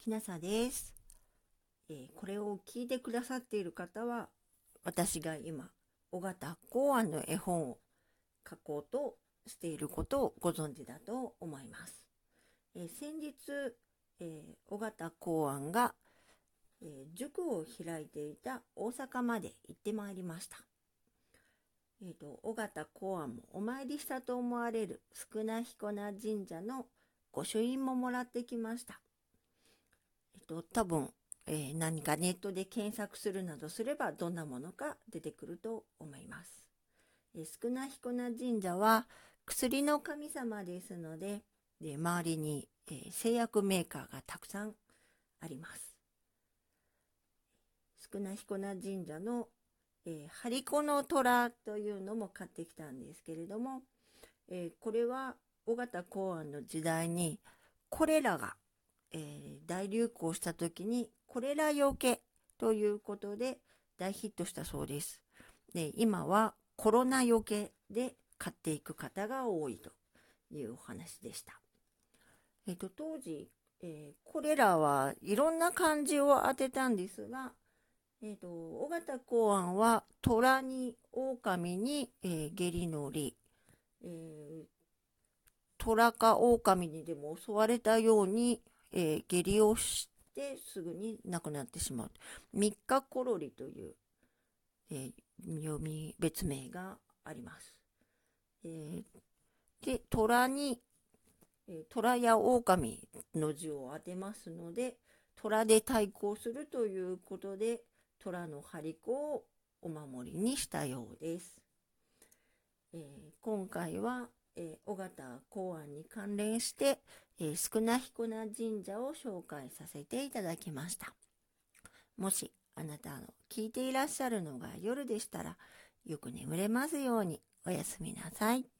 きなさです、えー、これを聞いてくださっている方は、私が今、尾形考案の絵本を書こうとしていることをご存知だと思います。えー、先日、えー、尾形考案が、えー、塾を開いていた大阪まで行ってまいりました。えっ、ー、と、尾形考案もお参りしたと思われる少な彦名神社の御朱印ももらってきました。と、多分、えー、何かネットで検索するなどすればどんなものか出てくると思います。え少な彦名神社は薬の神様ですので、で周りに、え製薬メーカーがたくさんあります。少な彦名神社のえー、ハリコの虎というのも買ってきたんですけれども、えー、これは尾形考案の時代にコレラが、えー、大流行した時にコレラよけということで大ヒットしたそうです。で今はコロナよけで買っていく方が多いというお話でした。えっ、と当時、えコレラはいろんな漢字を当てたんですがえっ、と、尾形公安は、虎に、狼に、えー、下痢のり、えー、虎か狼にでも襲われたように、えー、下痢をしてすぐに亡くなってしまう。三日コロリという、えー、読み別名があります。えー、で、虎に、え、虎や狼の字を当てますので、虎で対抗するということで、虎の張り子をお守りにしたようです。えー、今回は、えー、尾形公安に関連して、えー、少な彦な神社を紹介させていただきました。もしあなたの聞いていらっしゃるのが夜でしたら、よく眠れますようにおやすみなさい。